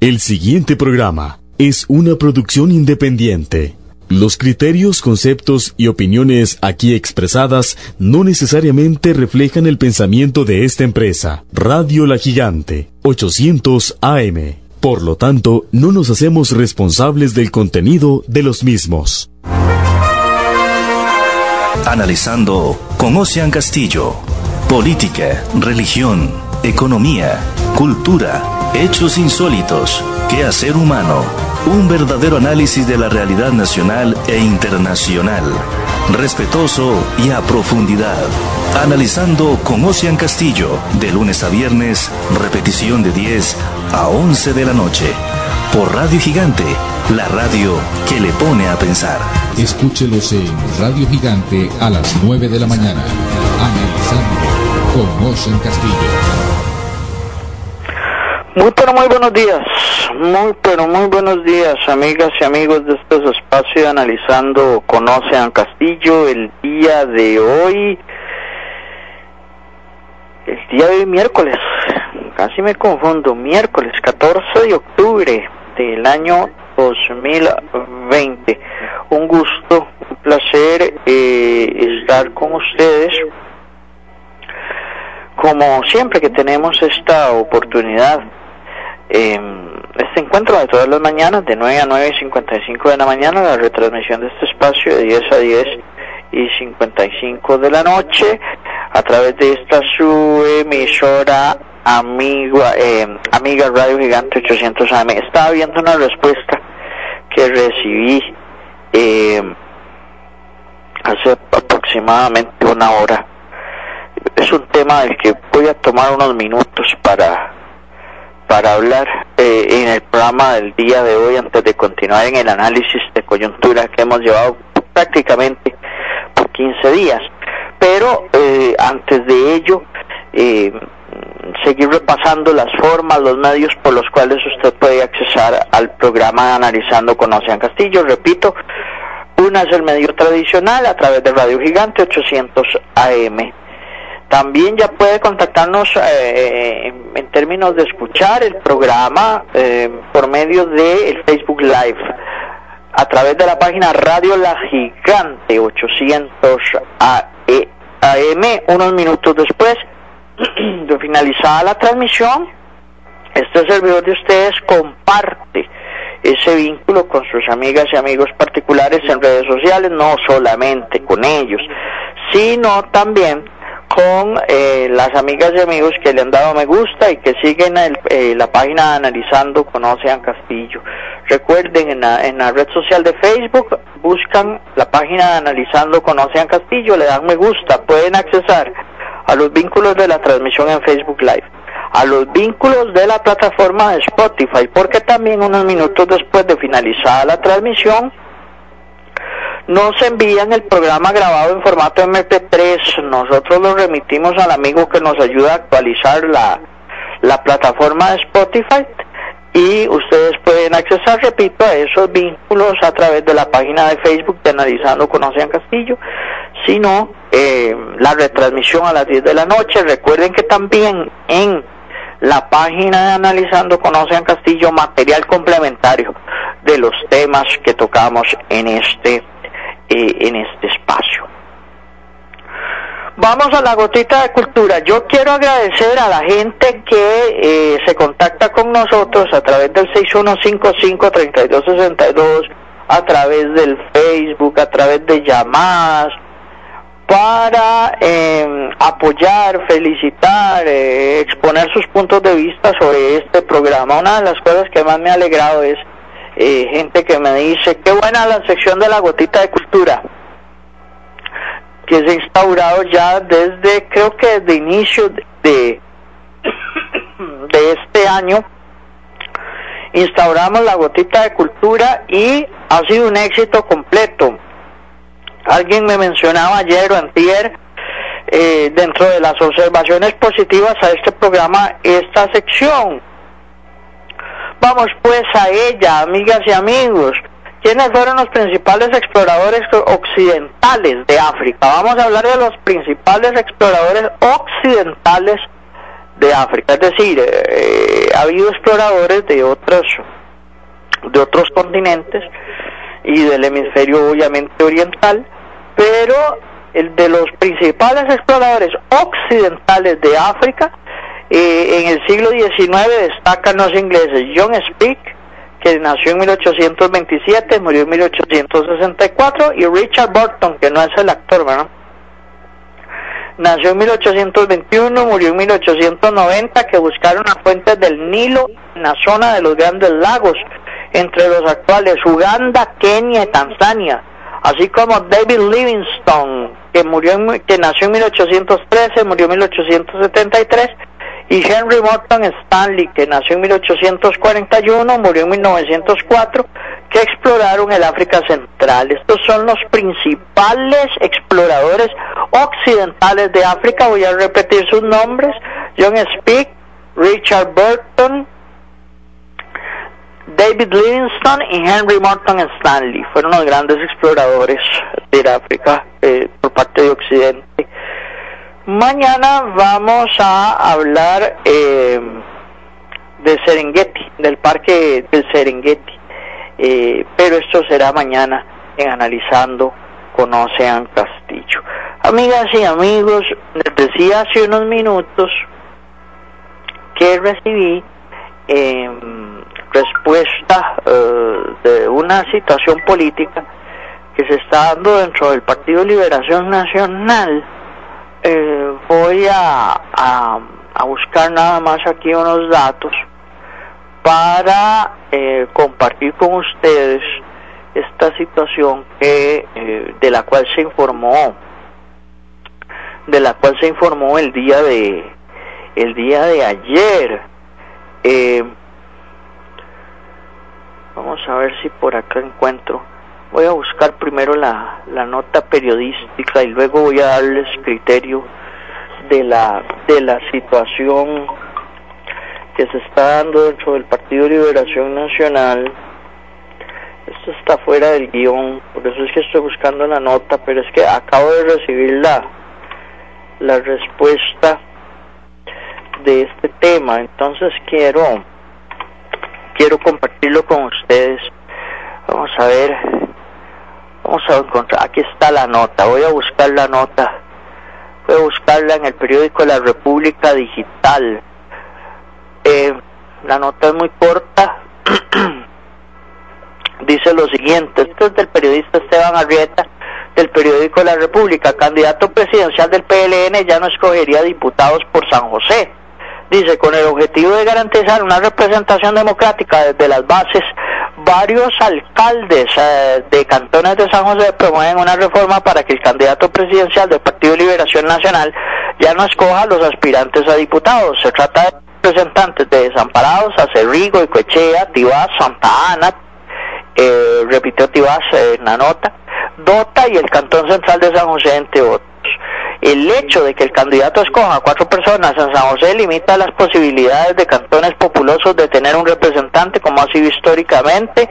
El siguiente programa es una producción independiente. Los criterios, conceptos y opiniones aquí expresadas no necesariamente reflejan el pensamiento de esta empresa. Radio La Gigante, 800 AM. Por lo tanto, no nos hacemos responsables del contenido de los mismos. Analizando con Ocean Castillo. Política, religión, economía, cultura, hechos insólitos, quehacer humano un verdadero análisis de la realidad nacional e internacional. Respetuoso y a profundidad. Analizando con Ocean Castillo, de lunes a viernes, repetición de 10 a 11 de la noche. Por Radio Gigante, la radio que le pone a pensar. Escúchelos en Radio Gigante a las 9 de la mañana. Analizando con Ocean Castillo. Muy pero muy buenos días, muy pero muy buenos días amigas y amigos de estos espacios analizando Conocen Castillo el día de hoy, el día de hoy miércoles, casi me confundo, miércoles 14 de octubre del año 2020. Un gusto, un placer eh, estar con ustedes como siempre que tenemos esta oportunidad este encuentro de todas las mañanas, de 9 a 9 y 55 de la mañana, la retransmisión de este espacio de 10 a 10 y 55 de la noche, a través de esta su emisora amiga, eh, amiga Radio Gigante 800 AM. Estaba viendo una respuesta que recibí eh, hace aproximadamente una hora. Es un tema del que voy a tomar unos minutos para para hablar eh, en el programa del día de hoy antes de continuar en el análisis de coyuntura que hemos llevado prácticamente por 15 días. Pero eh, antes de ello, eh, seguir repasando las formas, los medios por los cuales usted puede accesar al programa Analizando con Ocean Castillo. Repito, una es el medio tradicional a través de Radio Gigante 800 AM también ya puede contactarnos eh, en términos de escuchar el programa eh, por medio de el Facebook Live a través de la página Radio La Gigante 800 AM. Unos minutos después de finalizada la transmisión, este servidor de ustedes comparte ese vínculo con sus amigas y amigos particulares en redes sociales, no solamente con ellos, sino también con eh, las amigas y amigos que le han dado me gusta y que siguen eh, la página Analizando con Ocean Castillo. Recuerden, en la, en la red social de Facebook, buscan la página Analizando con Ocean Castillo, le dan me gusta, pueden accesar a los vínculos de la transmisión en Facebook Live, a los vínculos de la plataforma de Spotify, porque también unos minutos después de finalizada la transmisión, nos envían el programa grabado en formato MP3. Nosotros lo remitimos al amigo que nos ayuda a actualizar la, la plataforma de Spotify y ustedes pueden accesar, repito, a esos vínculos a través de la página de Facebook de Analizando con Ocean Castillo, sino eh, la retransmisión a las 10 de la noche. Recuerden que también en la página de Analizando con Ocean Castillo material complementario de los temas que tocamos en este eh, en este espacio. Vamos a la gotita de cultura. Yo quiero agradecer a la gente que eh, se contacta con nosotros a través del 6155-3262, a través del Facebook, a través de llamadas, para em, apoyar, felicitar, eh, exponer sus puntos de vista sobre este programa. Una de las cosas que más me ha alegrado es eh, gente que me dice, qué buena la sección de la gotita de cultura, que se ha instaurado ya desde, creo que desde inicio de, de este año, instauramos la gotita de cultura y ha sido un éxito completo. Alguien me mencionaba ayer o antier, eh, dentro de las observaciones positivas a este programa, esta sección, Vamos pues a ella, amigas y amigos. ¿Quiénes fueron los principales exploradores occidentales de África? Vamos a hablar de los principales exploradores occidentales de África. Es decir, eh, ha habido exploradores de otros, de otros continentes y del hemisferio obviamente oriental, pero el de los principales exploradores occidentales de África eh, en el siglo XIX destacan los ingleses John Speke, que nació en 1827, murió en 1864, y Richard Burton, que no es el actor, ¿verdad? Nació en 1821, murió en 1890, que buscaron las fuentes del Nilo en la zona de los grandes lagos, entre los actuales Uganda, Kenia y Tanzania, así como David Livingstone, que murió en, que nació en 1813, murió en 1873, y Henry Morton Stanley, que nació en 1841, murió en 1904, que exploraron el África Central. Estos son los principales exploradores occidentales de África. Voy a repetir sus nombres. John Speke, Richard Burton, David Livingstone y Henry Morton Stanley. Fueron los grandes exploradores de África eh, por parte de Occidente. Mañana vamos a hablar eh, de Serengeti, del parque del Serengeti, eh, pero esto será mañana en Analizando con Ocean Castillo. Amigas y amigos, les decía hace unos minutos que recibí em, respuesta eh, de una situación política que se está dando dentro del Partido Liberación Nacional eh, voy a, a, buscar nada más aquí unos datos para eh, compartir con ustedes esta situación que eh, de la cual se informó de la cual se informó el día de el día de ayer. Vamos a ver si por acá encuentro voy a buscar primero la, la nota periodística y luego voy a darles criterio de la de la situación que se está dando dentro del Partido Liberación Nacional. Esto está fuera del guion, por eso es que estoy buscando la nota, pero es que acabo de recibir la, la respuesta de este tema, entonces quiero quiero compartirlo con ustedes. Vamos a ver Vamos a encontrar, aquí está la nota, voy a buscar la nota, voy a buscarla en el periódico La República Digital. Eh, la nota es muy corta, dice lo siguiente, esto es del periodista Esteban Arrieta, del periódico La República, candidato presidencial del PLN ya no escogería diputados por San José. Dice, con el objetivo de garantizar una representación democrática desde las bases varios alcaldes eh, de cantones de San José promueven una reforma para que el candidato presidencial del Partido Liberación Nacional ya no escoja a los aspirantes a diputados. Se trata de representantes de Desamparados, Acerrigo, Icoechea, Tibás, Santa Ana, eh, repitió Tibás en la nota, Dota y el Cantón Central de San José, entre otros. El hecho de que el candidato escoja cuatro personas en San José limita las posibilidades de cantones populosos de tener un representante como ha sido históricamente.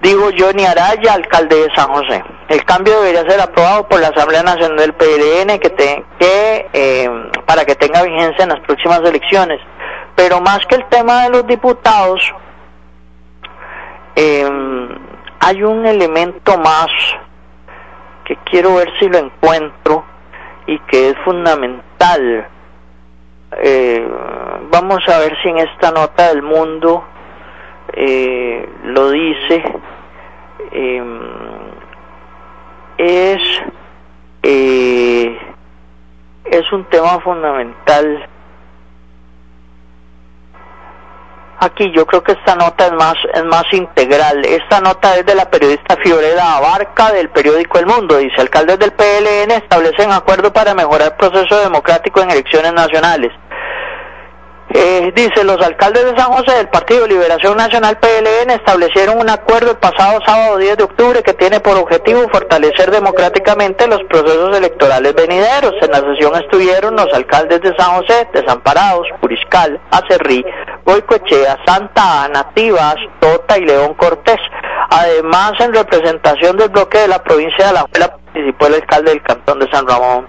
Digo Johnny Araya, alcalde de San José. El cambio debería ser aprobado por la Asamblea Nacional del PLN que, que eh, para que tenga vigencia en las próximas elecciones. Pero más que el tema de los diputados, eh, hay un elemento más que quiero ver si lo encuentro y que es fundamental. Eh, vamos a ver si en esta nota del mundo eh, lo dice. Em, es eh, es un tema fundamental aquí. Yo creo que esta nota es más, es más integral. Esta nota es de la periodista Fiorella Abarca del periódico El Mundo. Dice, alcaldes del PLN establecen acuerdo para mejorar el proceso democrático en elecciones nacionales. Eh, dice, los alcaldes de San José del Partido Liberación Nacional PLN establecieron un acuerdo el pasado sábado 10 de octubre que tiene por objetivo fortalecer democráticamente los procesos electorales venideros. En la sesión estuvieron los alcaldes de San José, Desamparados, Puriscal, Acerrí, Boicoechea, Santa Ana, Tibas, Tota y León Cortés. Además, en representación del bloque de la provincia de La participó el alcalde del cantón de San Ramón.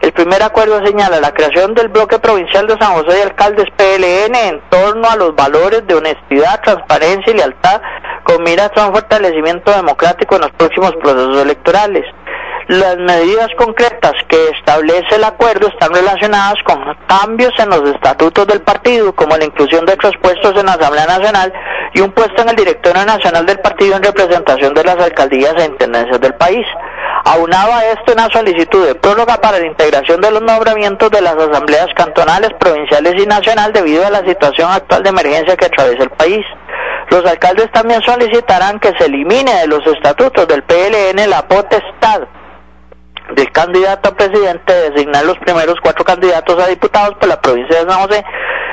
El primer acuerdo señala la creación del bloque provincial de San José de Alcaldes PLN en torno a los valores de honestidad, transparencia y lealtad con miras a un fortalecimiento democrático en los próximos procesos electorales. Las medidas concretas que establece el acuerdo están relacionadas con cambios en los estatutos del partido, como la inclusión de otros puestos en la Asamblea Nacional y un puesto en el directorio nacional del partido en representación de las alcaldías e intendencias del país. Aunaba esto una solicitud de prórroga para la integración de los nombramientos de las asambleas cantonales, provinciales y nacional debido a la situación actual de emergencia que atraviesa el país. Los alcaldes también solicitarán que se elimine de los estatutos del PLN la potestad del candidato a presidente de designar los primeros cuatro candidatos a diputados por la provincia de San José,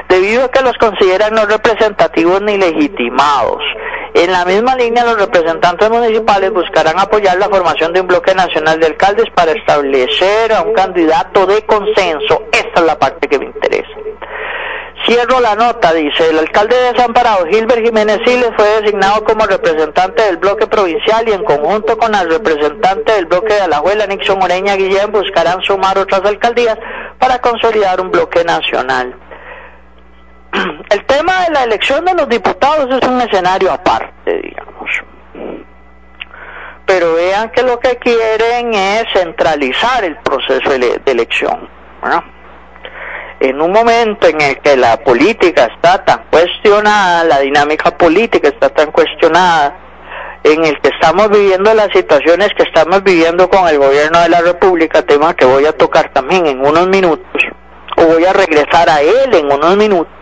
debido a que los consideran no representativos ni legitimados. En la misma línea, los representantes municipales buscarán apoyar la formación de un bloque nacional de alcaldes para establecer a un candidato de consenso. Esta es la parte que me interesa. Cierro la nota, dice, el alcalde de Desamparado, Gilbert Jiménez Siles, fue designado como representante del bloque provincial y en conjunto con el representante del bloque de Alajuela, Nixon Moreña Guillén, buscarán sumar otras alcaldías para consolidar un bloque nacional. El tema de la elección de los diputados es un escenario aparte, digamos. Pero vean que lo que quieren es centralizar el proceso de elección. En un momento en el que la política está tan cuestionada, la dinámica política está tan cuestionada, en el que estamos viviendo las situaciones que estamos viviendo con el gobierno de la República, tema que voy a tocar también en unos minutos, o voy a regresar a él en unos minutos.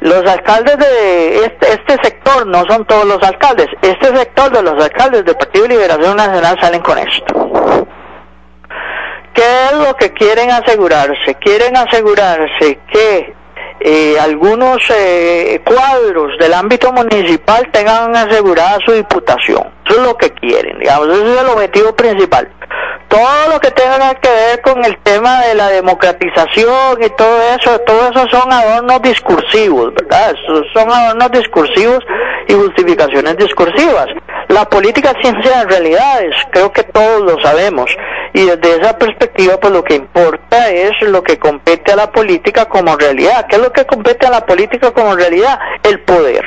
Los alcaldes de este, este sector, no son todos los alcaldes, este sector de los alcaldes del Partido de Liberación Nacional salen con esto ¿Qué es lo que quieren asegurarse? Quieren asegurarse que eh, algunos eh, cuadros del ámbito municipal tengan asegurada su diputación. Eso es lo que quieren, digamos, ese es el objetivo principal. Todo lo que tenga que ver con el tema de la democratización y todo eso, todo eso son adornos discursivos, ¿verdad? Son adornos discursivos y justificaciones discursivas. La política es ciencia de realidades, creo que todos lo sabemos. Y desde esa perspectiva, pues lo que importa es lo que compete a la política como realidad. ¿Qué es lo que compete a la política como realidad? El poder.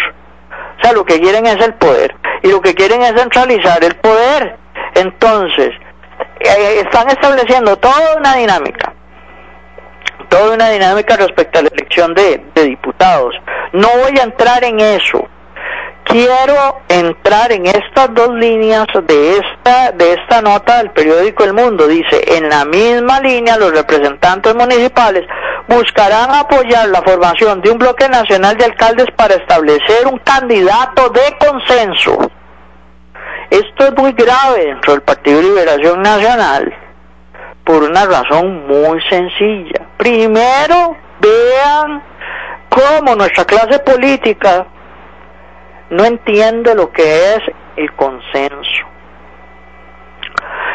O sea, lo que quieren es el poder. Y lo que quieren es centralizar el poder. Entonces, están estableciendo toda una dinámica. Toda una dinámica respecto a la elección de, de diputados. No voy a entrar en eso quiero entrar en estas dos líneas de esta, de esta nota del periódico El Mundo. Dice, en la misma línea los representantes municipales buscarán apoyar la formación de un bloque nacional de alcaldes para establecer un candidato de consenso. Esto es muy grave dentro del Partido de Liberación Nacional por una razón muy sencilla. Primero, vean cómo nuestra clase política no entiende lo que es el consenso.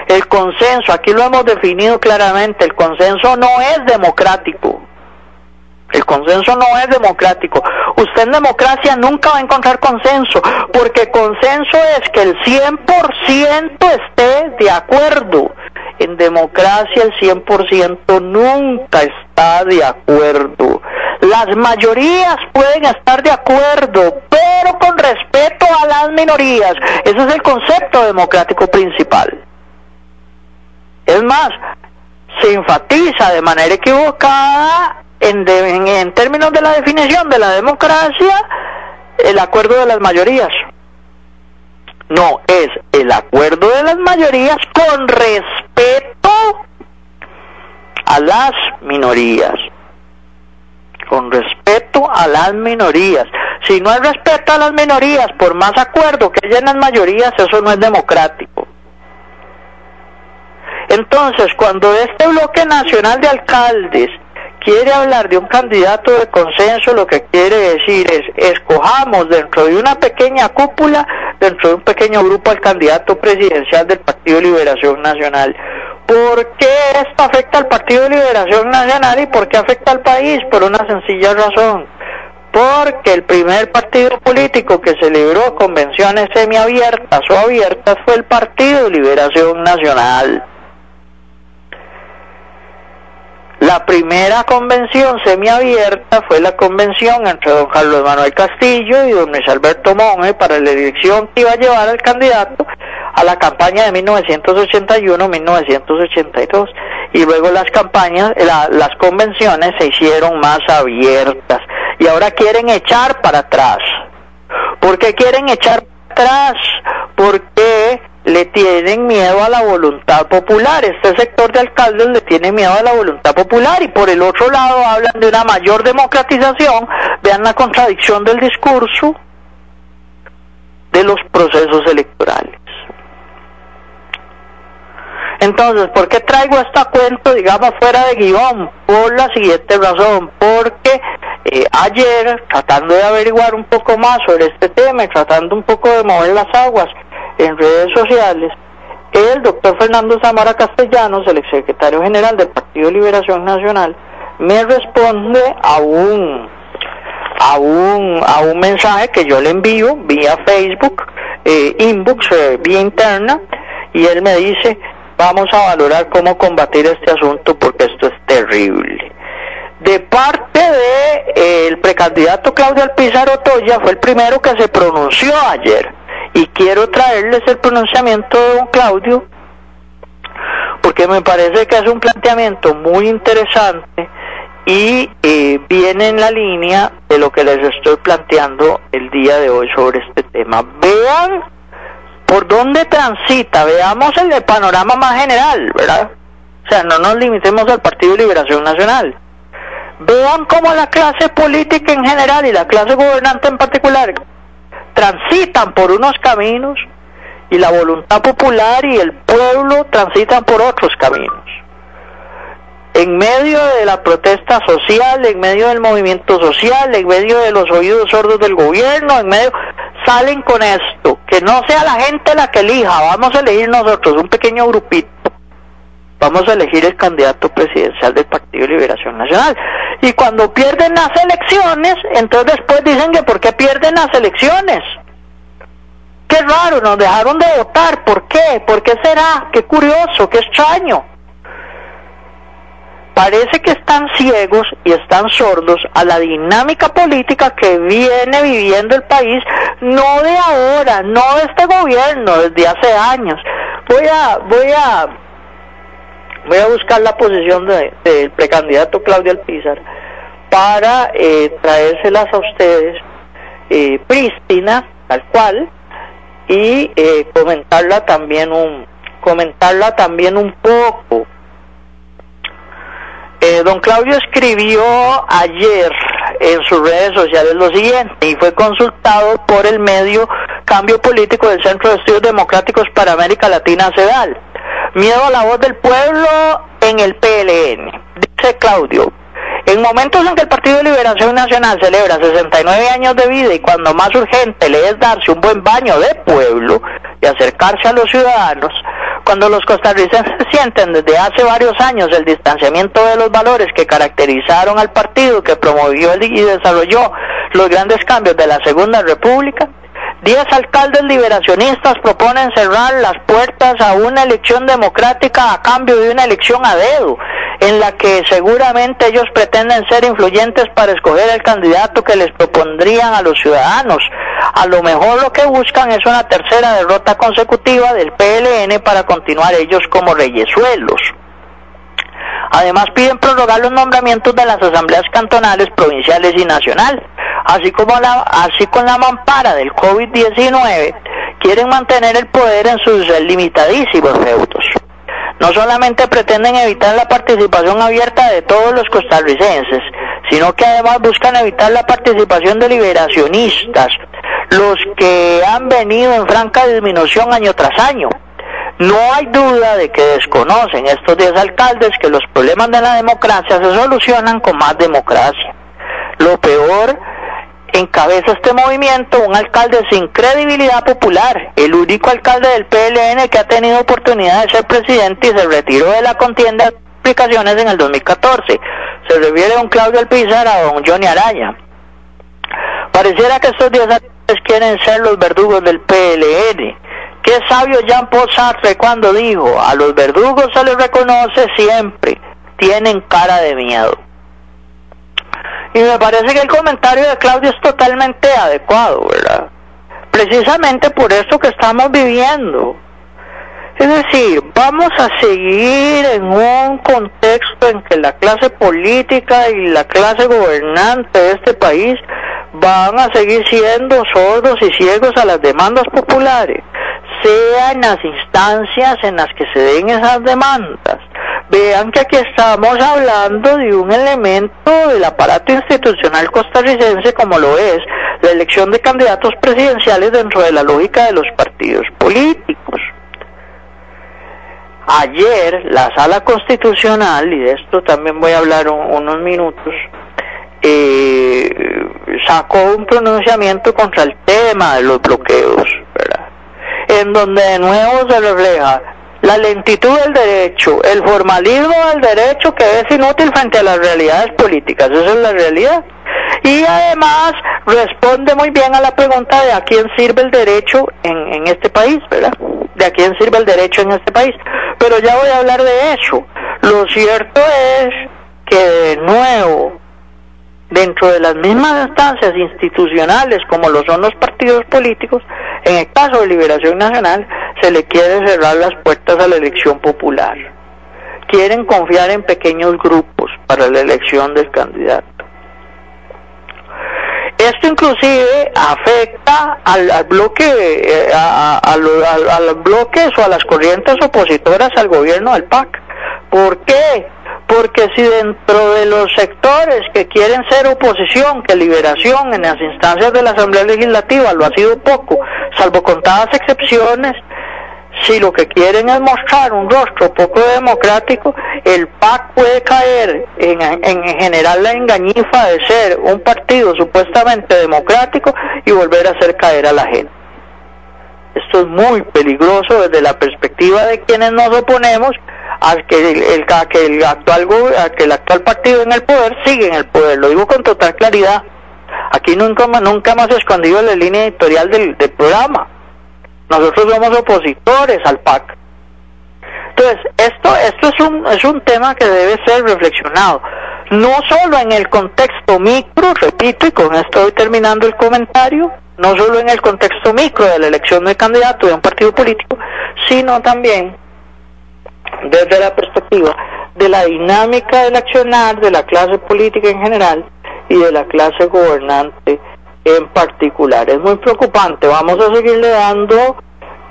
El consenso, aquí lo hemos definido claramente, el consenso no es democrático. El consenso no es democrático. Usted en democracia nunca va a encontrar consenso, porque consenso es que el 100% esté de acuerdo. En democracia el 100% nunca está de acuerdo. Las mayorías pueden estar de acuerdo, pero con respeto a las minorías. Ese es el concepto democrático principal. Es más, se enfatiza de manera equivocada en, en, términos de la definición de la democracia el acuerdo de las mayorías. No, es el acuerdo de las mayorías con respeto a las minorías con respeto a las minorías. Si no hay respeto a las minorías, por más acuerdo que haya en las mayorías, eso no es democrático. Entonces, cuando este bloque nacional de alcaldes quiere hablar de un candidato de consenso, lo que quiere decir es, escojamos dentro de una pequeña cúpula, dentro de un pequeño grupo al candidato presidencial del Partido Liberación Nacional. ¿Por qué esto afecta al Partido Liberación Nacional y por qué afecta al país? Por una sencilla razón. Porque el primer partido político que celebró convenciones semiabiertas o abiertas fue el Partido Liberación Nacional. La primera convención semiabierta fue la convención entre don Carlos Manuel Castillo y don Luis Alberto Monge para la elección que iba a llevar al candidato a la campaña de 1981-1982 y luego las campañas, las convenciones se hicieron más abiertas y ahora quieren echar para atrás. ¿Por qué quieren echar para atrás? Porque le tienen miedo a la voluntad popular. Este sector de alcaldes le tiene miedo a la voluntad popular y por el otro lado hablan de una mayor democratización. Vean la contradicción del discurso de los procesos electorales. Entonces, ¿por qué traigo esta cuento, digamos, fuera de guion? Por la siguiente razón, porque eh, ayer, tratando de averiguar un poco más sobre este tema tratando un poco de mover las aguas, en redes sociales, el doctor Fernando Zamora Castellanos, el exsecretario general del Partido Liberación Nacional, me responde a un a un a un mensaje que yo le envío vía Facebook, eh, inbox, eh, vía interna, y él me dice vamos a valorar cómo combatir este asunto porque esto es terrible. De parte de eh, precandidato Claudio Alpizar Otoya fue el primero que se pronunció ayer y quiero traerles el pronunciamiento de don Claudio porque me parece que es un planteamiento muy interesante y eh, viene en la línea de lo que les estoy planteando el día de hoy sobre este tema. Vean por dónde transita, veamos el panorama más general, ¿verdad? O sea, no nos limitemos al Partido de Liberación Nacional. Vean cómo la clase política en general y la clase gobernante en particular transitan por unos caminos y la voluntad popular y el pueblo transitan por otros caminos. En medio de la protesta social, en medio del movimiento social, en medio de los oídos sordos del gobierno, en medio salen con esto, que no sea la gente la que elija, vamos a elegir nosotros, un pequeño grupito, vamos a elegir el candidato presidencial del Partido de Liberación Nacional. Y cuando pierden las elecciones, entonces después dicen que ¿por qué pierden las elecciones? Qué raro, nos dejaron de votar, ¿por qué? ¿Por qué será? Qué curioso, qué extraño. Parece que están ciegos y están sordos a la dinámica política que viene viviendo el país, no de ahora, no de este gobierno, desde hace años. Voy a, voy a, voy a buscar la posición del precandidato Claudio Alpizar para eh, traérselas a ustedes eh, prístina, tal cual, y eh, comentarla también un comentarla también un poco eh, don Claudio escribió ayer en sus redes sociales lo siguiente y fue consultado por el medio Cambio Político del Centro de Estudios Democráticos para América Latina, CEDAL. Miedo a la voz del pueblo en el PLN. Dice Claudio, en momentos en que el Partido de Liberación Nacional celebra 69 años de vida y cuando más urgente le es darse un buen baño de pueblo y acercarse a los ciudadanos, cuando los costarricenses sienten desde hace varios años el distanciamiento de los valores que caracterizaron al partido que promovió y desarrolló los grandes cambios de la Segunda República, Diez alcaldes liberacionistas proponen cerrar las puertas a una elección democrática a cambio de una elección a dedo, en la que seguramente ellos pretenden ser influyentes para escoger el candidato que les propondrían a los ciudadanos. A lo mejor lo que buscan es una tercera derrota consecutiva del PLN para continuar ellos como reyesuelos. Además piden prorrogar los nombramientos de las asambleas cantonales, provinciales y nacional, así como la, así con la mampara del COVID-19, quieren mantener el poder en sus limitadísimos feudos. No solamente pretenden evitar la participación abierta de todos los costarricenses, sino que además buscan evitar la participación de liberacionistas, los que han venido en franca disminución año tras año. No hay duda de que desconocen estos 10 alcaldes que los problemas de la democracia se solucionan con más democracia. Lo peor encabeza este movimiento un alcalde sin credibilidad popular, el único alcalde del PLN que ha tenido oportunidad de ser presidente y se retiró de la contienda de aplicaciones en el 2014. Se refiere a don Claudio Alpizar a don Johnny Araya. Pareciera que estos 10 alcaldes quieren ser los verdugos del PLN. Qué sabio Jean Paul Sartre cuando dijo, a los verdugos se les reconoce siempre tienen cara de miedo. Y me parece que el comentario de Claudio es totalmente adecuado, ¿verdad? Precisamente por eso que estamos viviendo. Es decir, vamos a seguir en un contexto en que la clase política y la clase gobernante de este país van a seguir siendo sordos y ciegos a las demandas populares, sea en las instancias en las que se den esas demandas. Vean que aquí estamos hablando de un elemento del aparato institucional costarricense como lo es la elección de candidatos presidenciales dentro de la lógica de los partidos políticos. Ayer la sala constitucional, y de esto también voy a hablar unos minutos, eh, sacó un pronunciamiento contra el tema de los bloqueos, ¿verdad? En donde de nuevo se refleja la lentitud del derecho, el formalismo del derecho que es inútil frente a las realidades políticas, esa es la realidad. Y además responde muy bien a la pregunta de a quién sirve el derecho en, en este país, ¿verdad? De a quién sirve el derecho en este país. Pero ya voy a hablar de eso. Lo cierto es que de nuevo dentro de las mismas instancias institucionales como lo son los partidos políticos, en el caso de Liberación Nacional, se le quiere cerrar las puertas a la elección popular. Quieren confiar en pequeños grupos para la elección del candidato. Esto inclusive afecta al, bloque, eh, a, a, los bloques o a las corrientes opositoras al gobierno del PAC. ¿Por qué? Porque si dentro de los sectores que quieren ser oposición, que liberación en las instancias de la Asamblea Legislativa lo ha sido poco, salvo contadas excepciones, si lo que quieren es mostrar un rostro poco democrático, el PAC puede caer en, en general la engañifa de ser un partido supuestamente democrático y volver a hacer caer a la gente. Esto es muy peligroso desde la perspectiva de quienes nos oponemos a que el, que el actual que el actual partido en el poder sigue en el poder. Lo digo con total claridad. Aquí nunca nunca hemos escondido la línea editorial del, del programa. Nosotros somos opositores al PAC. Entonces, esto, esto es un, es un tema que debe ser reflexionado, no solo en el contexto micro, repito, y con esto voy terminando el comentario, no solo en el contexto micro de la elección de candidato de un partido político, sino también desde la perspectiva de la dinámica del accionar de la clase política en general y de la clase gobernante en particular. Es muy preocupante, vamos a seguirle dando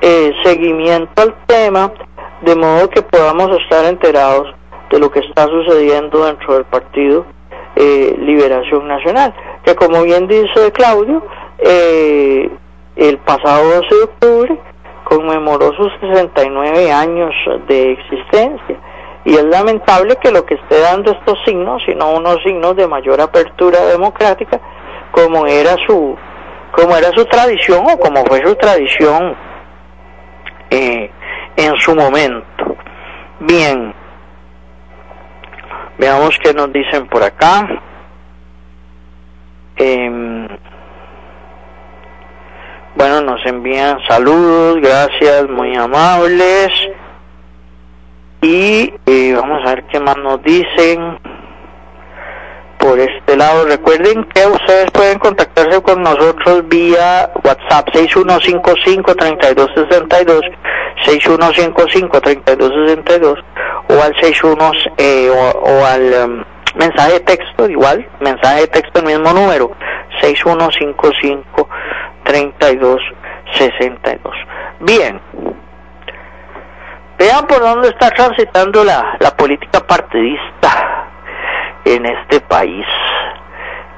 eh, seguimiento al tema de modo que podamos estar enterados de lo que está sucediendo dentro del partido eh, Liberación Nacional, que como bien dice Claudio, eh, el pasado 12 de octubre conmemoró sus 69 años de existencia. Y es lamentable que lo que esté dando estos signos, sino unos signos de mayor apertura democrática, como era su, como era su tradición o como fue su tradición eh, en su momento. Bien, veamos qué nos dicen por acá. Eh, bueno, nos envían saludos, gracias, muy amables. Y eh, vamos a ver qué más nos dicen por este lado. Recuerden que ustedes pueden contactarse con nosotros vía WhatsApp 6155-3262, 6155-3262 o al 61 eh, o, al um, mensaje de texto, igual, mensaje de texto el mismo número, 6155 3262. Bien. Vean por dónde está transitando la, la política partidista en este país.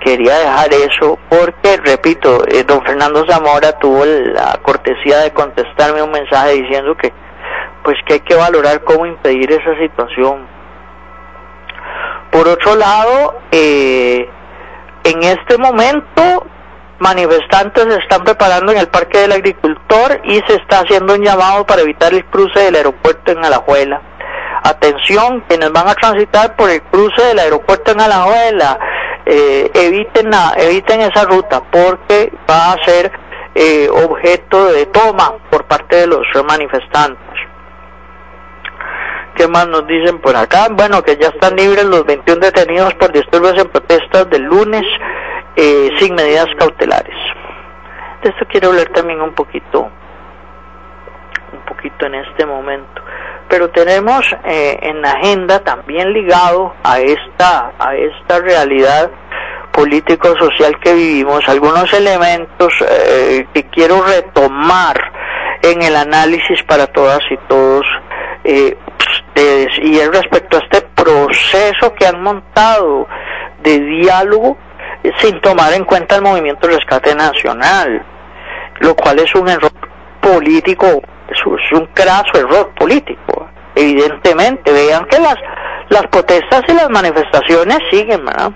Quería dejar eso porque, repito, eh, don Fernando Zamora tuvo la cortesía de contestarme un mensaje diciendo que, pues que hay que valorar cómo impedir esa situación. Por otro lado, eh, en este momento manifestantes se están preparando en el Parque del Agricultor y se está haciendo un llamado para evitar el cruce del aeropuerto en Alajuela. Atención, quienes van a transitar por el cruce del aeropuerto en Alajuela, eh, eviten, eviten esa ruta porque va a ser eh, objeto de toma por parte de los manifestantes. ¿Qué más nos dicen por acá? Bueno, que ya están libres los 21 detenidos por disturbios en protestas del lunes eh, sin medidas cautelares. De esto quiero hablar también un poquito, un poquito en este momento. Pero tenemos eh, en la agenda también ligado a esta, a esta realidad político-social que vivimos algunos elementos eh, que quiero retomar en el análisis para todas y todos eh, ustedes. Y es respecto a este proceso que han montado de diálogo eh, sin tomar en cuenta el movimiento rescate nacional, lo cual es un error político, es un craso error político, evidentemente. Vean que las, las protestas y las manifestaciones siguen, ¿verdad?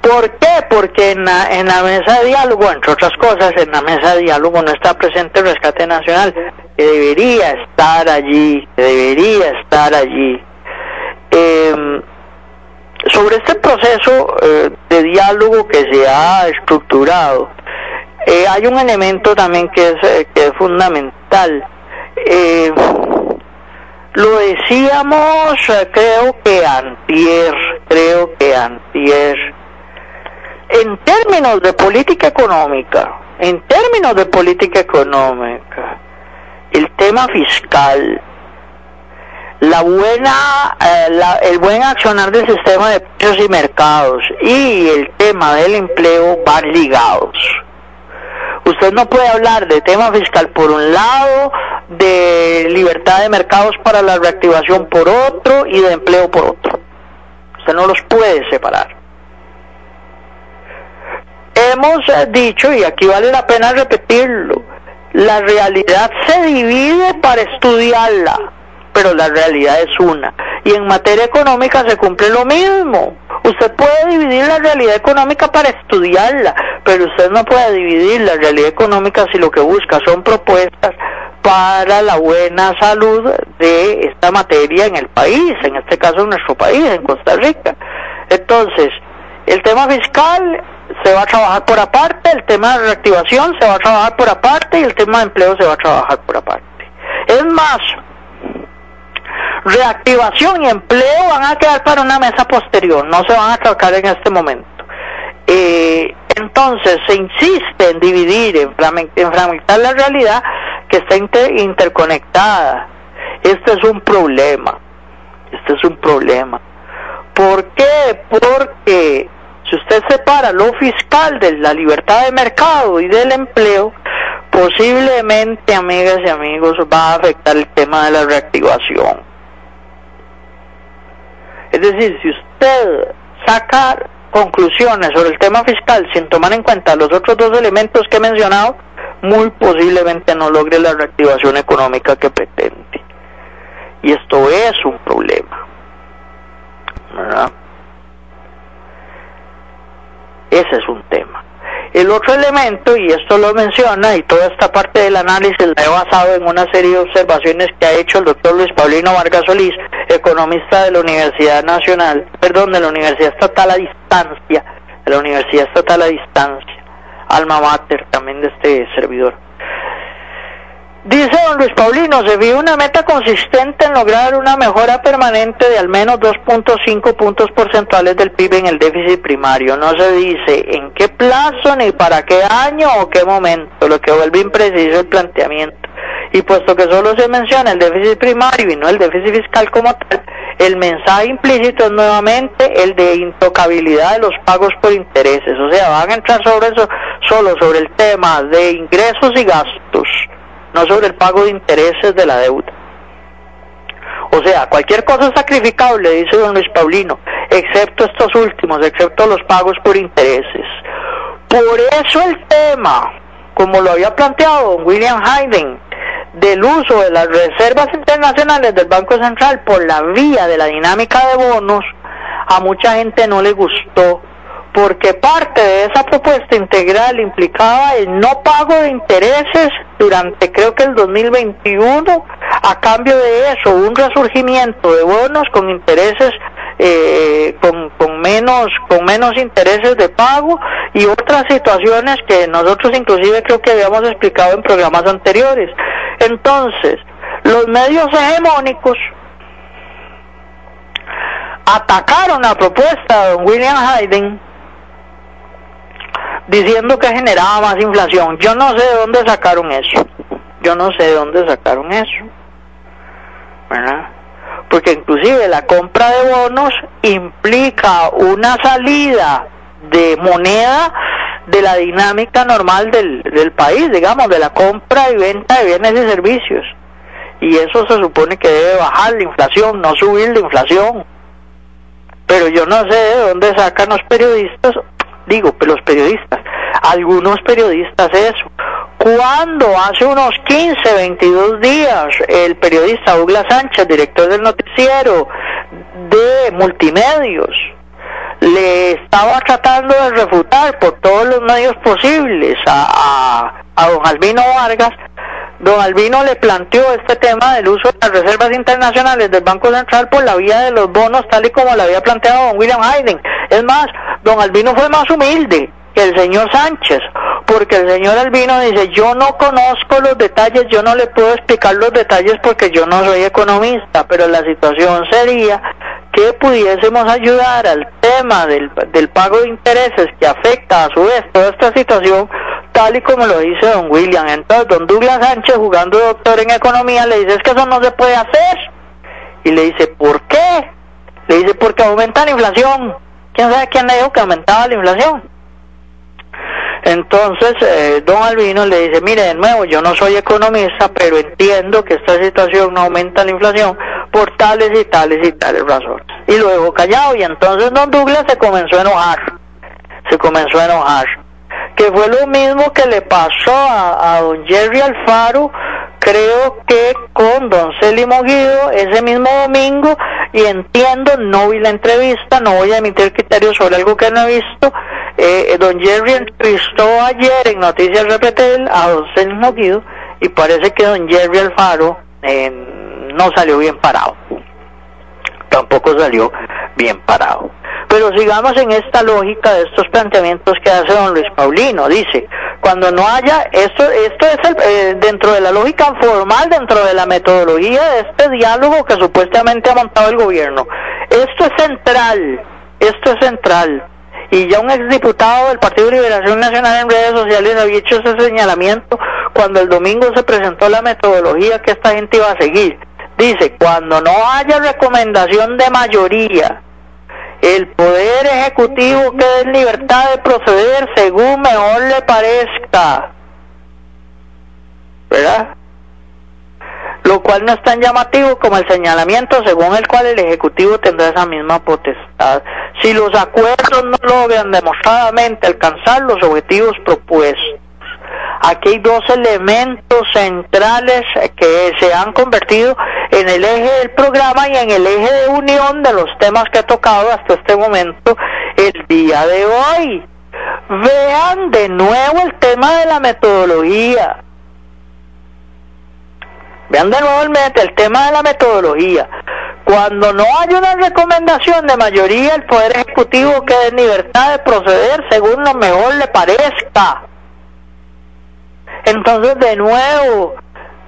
¿Por qué? Porque en la, en la mesa de diálogo, entre otras cosas, en la mesa de diálogo no está presente el rescate nacional, que debería estar allí, que debería estar allí. Eh, sobre este proceso eh, de diálogo que se ha estructurado, eh, hay un elemento también que es, eh, que es fundamental. Eh, lo decíamos, creo que antier, creo que antier, en términos de política económica, en términos de política económica, el tema fiscal, la buena, eh, el buen accionar del sistema de precios y mercados y el tema del empleo van ligados. Usted no puede hablar de tema fiscal por un lado, de libertad de mercados para la reactivación por otro y de empleo por otro. Usted no los puede separar. Hemos eh, dicho, y aquí vale la pena repetirlo, la realidad se divide para estudiarla, pero la realidad es una. Y en materia económica se cumple lo mismo. Usted puede dividir la realidad económica para estudiarla, pero usted no puede dividir la realidad económica si lo que busca son propuestas para la buena salud de esta materia en el país, en este caso en nuestro país, en Costa Rica. Entonces, el tema fiscal se va a trabajar por aparte, el tema de reactivación se va a trabajar por aparte y el tema de empleo se va a trabajar por aparte. Es más, reactivación y empleo van a quedar para una mesa posterior, no se van a trabajar en este momento. Eh, entonces se insiste en dividir, en fragmentar la realidad que está inter interconectada. Este es un problema, este es un problema. ¿Por qué? Porque si usted separa lo fiscal de la libertad de mercado y del empleo, posiblemente, amigas y amigos, va a afectar el tema de la reactivación. Es decir, si usted saca conclusiones sobre el tema fiscal sin tomar en cuenta los otros dos elementos que he mencionado, muy posiblemente no logre la reactivación económica que pretende. Y esto es un problema. ¿verdad? Ese es un tema. El otro elemento, y esto lo menciona, y toda esta parte del análisis la he basado en una serie de observaciones que ha hecho el doctor Luis Paulino Vargas Solís, economista de la Universidad Nacional, perdón, de la Universidad Estatal a Distancia, de la Universidad Estatal a Distancia, alma mater también de este servidor. Dice don Luis Paulino, se vio una meta consistente en lograr una mejora permanente de al menos 2.5 puntos porcentuales del PIB en el déficit primario. No se dice en qué plazo, ni para qué año o qué momento, lo que vuelve impreciso el planteamiento. Y puesto que solo se menciona el déficit primario y no el déficit fiscal como tal, el mensaje implícito es nuevamente el de intocabilidad de los pagos por intereses. O sea, van a entrar sobre eso, solo sobre el tema de ingresos y gastos no sobre el pago de intereses de la deuda. O sea, cualquier cosa sacrificable, dice don Luis Paulino, excepto estos últimos, excepto los pagos por intereses. Por eso el tema, como lo había planteado William Hayden, del uso de las reservas internacionales del Banco Central por la vía de la dinámica de bonos, a mucha gente no le gustó porque parte de esa propuesta integral implicaba el no pago de intereses durante creo que el 2021 a cambio de eso un resurgimiento de bonos con intereses eh, con, con menos con menos intereses de pago y otras situaciones que nosotros inclusive creo que habíamos explicado en programas anteriores. Entonces los medios hegemónicos atacaron la propuesta de don William Hayden diciendo que generaba más inflación. Yo no sé de dónde sacaron eso. Yo no sé de dónde sacaron eso. ¿Verdad? Porque inclusive la compra de bonos implica una salida de moneda de la dinámica normal del, del país, digamos, de la compra y venta de bienes y servicios. Y eso se supone que debe bajar la inflación, no subir la inflación. Pero yo no sé de dónde sacan los periodistas, digo, los periodistas, algunos periodistas eso. Cuando hace unos 15, 22 días el periodista Douglas Sánchez, director del noticiero de multimedios, le estaba tratando de refutar por todos los medios posibles a, a, don Albino Vargas. Don Albino le planteó este tema del uso de las reservas internacionales del Banco Central por la vía de los bonos, tal y como lo había planteado don William Hayden. Es más, don Albino fue más humilde que el señor Sánchez, porque el señor Albino dice, yo no conozco los detalles, yo no le puedo explicar los detalles porque yo no soy economista, pero la situación sería que pudiésemos ayudar al tema del, del pago de intereses que afecta a su vez toda esta situación, tal y como lo dice don William. Entonces, don Douglas Sánchez, jugando doctor en economía, le dice, es que eso no se puede hacer. Y le dice, ¿por qué? Le dice, porque aumenta la inflación. ¿Quién sabe quién le dijo que aumentaba la inflación? Entonces, eh, don Albino le dice, mire, de nuevo, yo no soy economista, pero entiendo que esta situación no aumenta la inflación por tales y tales y tales razones. Y luego callado, y entonces don Douglas se comenzó a enojar, se comenzó a enojar, que fue lo mismo que le pasó a, a don Jerry Alfaro, creo que con don Celimo Guido ese mismo domingo, y entiendo, no vi la entrevista, no voy a emitir criterios sobre algo que no he visto, eh, don Jerry entrevistó ayer en Noticias Repetel a don Celimo Guido, y parece que don Jerry Alfaro eh, no salió bien parado. Tampoco salió bien parado. Pero sigamos en esta lógica de estos planteamientos que hace don Luis Paulino. Dice, cuando no haya, esto, esto es el, eh, dentro de la lógica formal, dentro de la metodología de este diálogo que supuestamente ha montado el gobierno. Esto es central, esto es central. Y ya un exdiputado del Partido de Liberación Nacional en redes sociales había hecho ese señalamiento cuando el domingo se presentó la metodología que esta gente iba a seguir. Dice, cuando no haya recomendación de mayoría, el Poder Ejecutivo quede en libertad de proceder según mejor le parezca. ¿Verdad? Lo cual no es tan llamativo como el señalamiento según el cual el Ejecutivo tendrá esa misma potestad. Si los acuerdos no logran demostradamente alcanzar los objetivos propuestos, aquí hay dos elementos centrales que se han convertido en el eje del programa y en el eje de unión de los temas que he tocado hasta este momento el día de hoy. Vean de nuevo el tema de la metodología. Vean de nuevo el, el tema de la metodología. Cuando no hay una recomendación de mayoría, el Poder Ejecutivo queda en libertad de proceder según lo mejor le parezca. Entonces, de nuevo,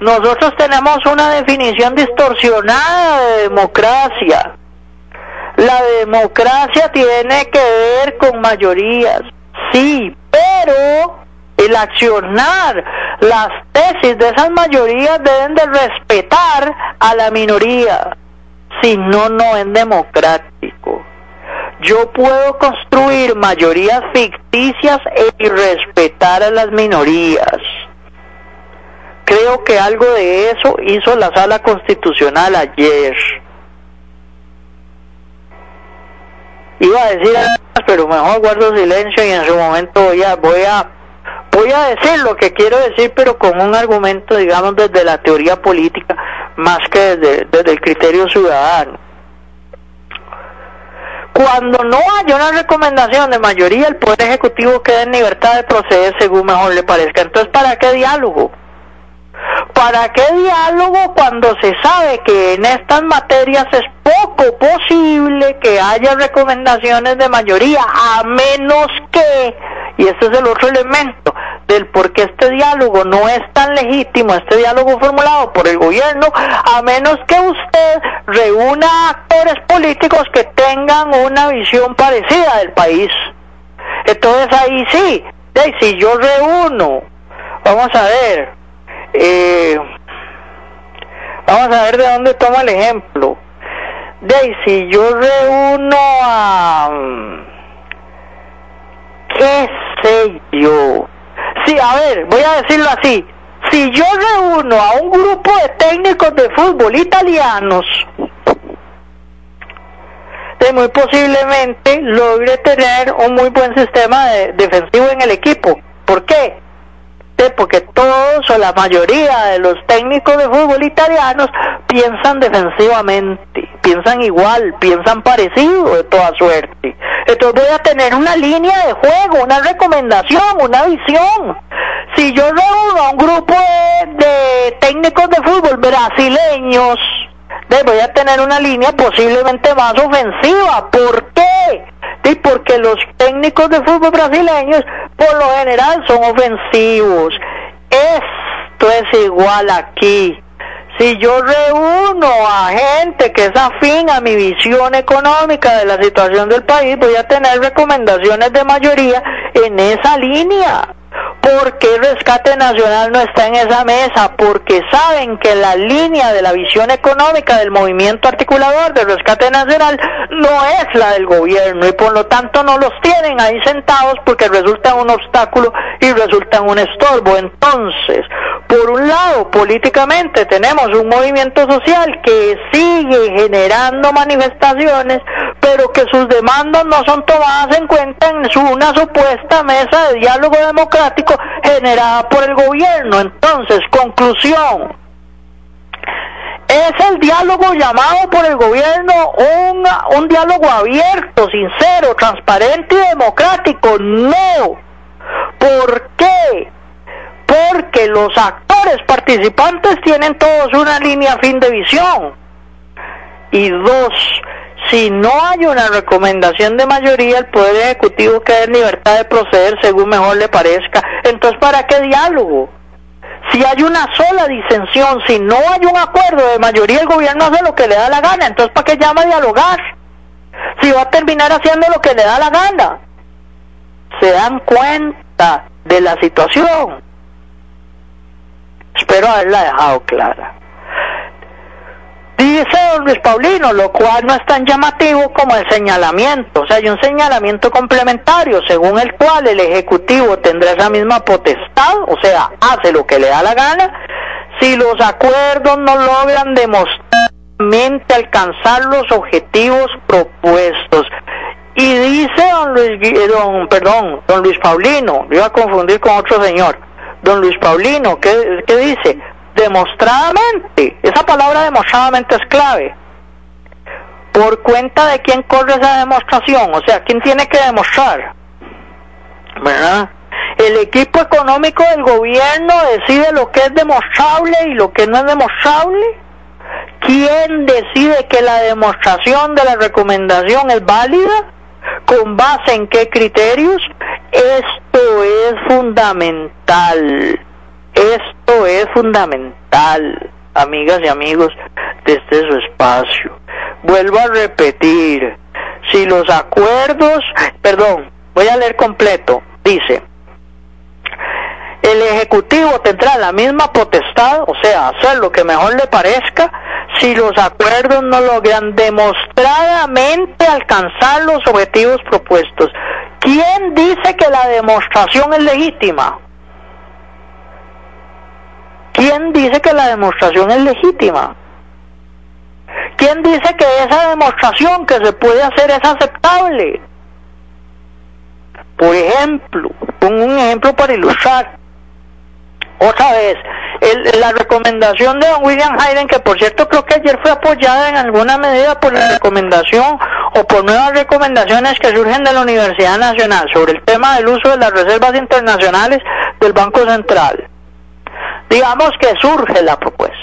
nosotros tenemos una definición distorsionada de democracia. La democracia tiene que ver con mayorías, sí, pero el accionar las tesis de esas mayorías deben de respetar a la minoría, si no, no es democrático. Yo puedo construir mayorías ficticias y respetar a las minorías. Creo que algo de eso hizo la sala constitucional ayer. Iba a decir, pero mejor guardo silencio y en su momento voy a, voy a, voy a decir lo que quiero decir, pero con un argumento, digamos, desde la teoría política, más que desde, desde el criterio ciudadano. Cuando no haya una recomendación de mayoría, el Poder Ejecutivo queda en libertad de proceder según mejor le parezca. Entonces, ¿para qué diálogo? ¿Para qué diálogo cuando se sabe que en estas materias es poco posible que haya recomendaciones de mayoría, a menos que, Y este es el otro elemento del por qué este diálogo no es tan legítimo, este diálogo formulado por el gobierno, a menos que usted reúna actores políticos que tengan una visión parecida del país. Entonces ahí sí, si yo reúno, vamos a ver, eh, vamos a ver de dónde toma el ejemplo. De si yo reúno a qué sé yo. Sí, a ver, voy a decirlo así. Si yo reúno a un grupo de técnicos de fútbol italianos, de muy posiblemente logre tener un muy buen sistema defensivo en el equipo. ¿Por qué? Porque todos o la mayoría de los técnicos de fútbol italianos piensan defensivamente, piensan igual, piensan parecido de toda suerte. Entonces voy a tener una línea de juego, una recomendación, una visión. Si yo reúno a un grupo de, técnicos de fútbol brasileños, voy a tener una línea posiblemente más ofensiva. ¿Por qué? porque los técnicos de fútbol brasileños por lo general son ofensivos. Esto es igual aquí. Si yo reúno a gente que es afín a mi visión económica de la situación del país, voy a tener recomendaciones de mayoría en esa línea. ¿Por qué Rescate Nacional no está en esa mesa? Porque saben que la línea de la visión económica del movimiento articulador de Rescate Nacional no es la del gobierno y por lo tanto no los tienen ahí sentados porque resultan un obstáculo y resultan un estorbo. Entonces, por un lado, políticamente tenemos un movimiento social que sigue generando manifestaciones, pero que sus demandas no son tomadas en cuenta en una supuesta mesa de diálogo democrático generada por el gobierno. Entonces, conclusión. ¿Es el diálogo llamado por el gobierno un, un diálogo abierto, sincero, transparente y democrático? No. ¿Por qué? Porque los actores participantes tienen todos una línea fin de visión. Y dos, si no hay una recomendación de mayoría, el Poder Ejecutivo queda en libertad de proceder según mejor le parezca. Entonces, ¿para qué diálogo? Si hay una sola disensión, si no hay un acuerdo de mayoría, el gobierno hace lo que le da la gana. Entonces, ¿para qué llama a dialogar? Si va a terminar haciendo lo que le da la gana. Se dan cuenta de la situación. Espero haberla dejado clara. Dice don Luis Paulino, lo cual no es tan llamativo como el señalamiento. O sea, hay un señalamiento complementario según el cual el Ejecutivo tendrá esa misma potestad, o sea, hace lo que le da la gana, si los acuerdos no logran demostrarmente alcanzar los objetivos propuestos. Y dice don Luis, eh, don, perdón, don Luis Paulino, iba a confundir con otro señor, don Luis Paulino, ¿qué, qué dice? Demostradamente, esa palabra demostradamente es clave. ¿Por cuenta de quién corre esa demostración? O sea, ¿quién tiene que demostrar? ¿Verdad? El equipo económico del gobierno decide lo que es demostrable y lo que no es demostrable. ¿Quién decide que la demostración de la recomendación es válida? ¿Con base en qué criterios? Esto es fundamental. Esto es fundamental, amigas y amigos de este su espacio. Vuelvo a repetir, si los acuerdos, perdón, voy a leer completo, dice, el Ejecutivo tendrá la misma potestad, o sea, hacer lo que mejor le parezca, si los acuerdos no logran demostradamente alcanzar los objetivos propuestos. ¿Quién dice que la demostración es legítima? ¿Quién dice que la demostración es legítima? ¿Quién dice que esa demostración que se puede hacer es aceptable? Por ejemplo, pongo un ejemplo para ilustrar. Otra vez, la recomendación de don William Hayden, que por cierto creo que ayer fue apoyada en alguna medida por la recomendación o por nuevas recomendaciones que surgen de la Universidad Nacional sobre el tema del uso de las reservas internacionales del Banco Central digamos que surge la propuesta.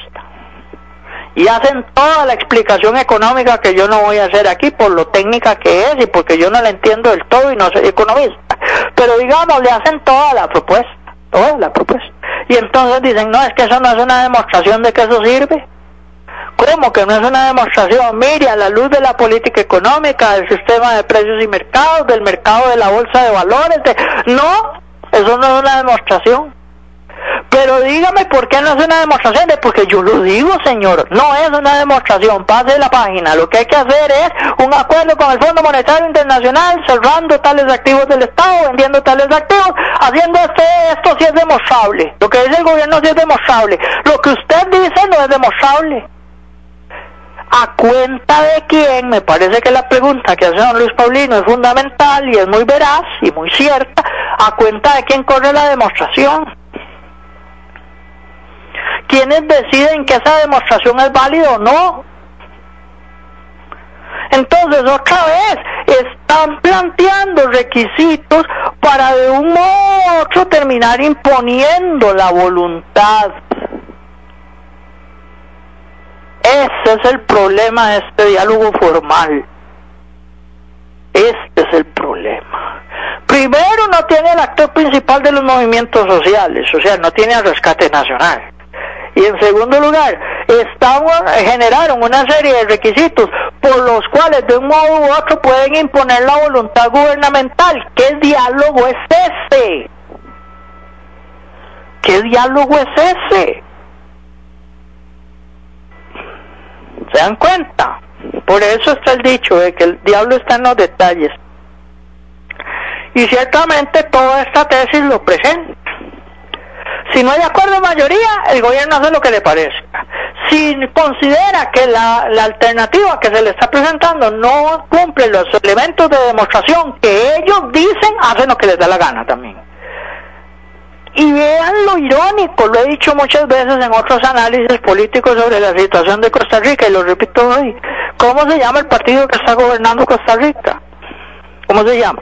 y hacen toda la explicación económica que yo no voy a hacer aquí por lo técnica que es y porque yo no la entiendo del todo y no soy economista. Pero digamos, le hacen toda la propuesta, toda la propuesta. Y entonces dicen, no, es que eso no es una demostración de que eso sirve. ¿Cómo que no es una demostración? Mire, a la luz de la política económica, del sistema de precios y mercados, del mercado de la bolsa de valores, no, eso no es una demostración. Pero dígame por qué no es una demostración, de porque yo lo digo, señor, no es una demostración, pase la página, lo que hay que hacer es un acuerdo con el Fondo Monetario Internacional, cerrando tales activos del Estado, vendiendo tales activos, haciendo este, esto si es demostrable, lo que dice el gobierno sí es demostrable, lo que usted dice no es demostrable. ¿A cuenta de quién? Me parece que la pregunta que hace don Luis Paulino es fundamental y es muy veraz y muy cierta. ¿A cuenta de quién corre la demostración? ¿Quiénes deciden que esa demostración es válida o no? Entonces, otra vez, están planteando requisitos para de un modo u otro terminar imponiendo la voluntad. Ese es el problema de este diálogo formal. Este es el problema. Primero, no tiene el actor principal de los movimientos sociales, o sea, no tiene el rescate nacional. Y en segundo lugar, estamos, generaron una serie de requisitos por los cuales de un modo u otro pueden imponer la voluntad gubernamental. ¿Qué diálogo es ese? ¿Qué diálogo es ese? ¿Se dan cuenta? Por eso está el dicho de que el diablo está en los detalles. Y ciertamente toda esta tesis lo presenta. Si no hay acuerdo de mayoría, el gobierno hace lo que le parezca. Si considera que la, la, alternativa que se le está presentando no cumple los elementos de demostración que ellos dicen, hacen lo que les da la gana también. Y vean lo irónico, lo he dicho muchas veces en otros análisis políticos sobre la situación de Costa Rica y lo repito hoy. ¿Cómo se llama el partido que está gobernando Costa Rica? ¿Cómo se llama?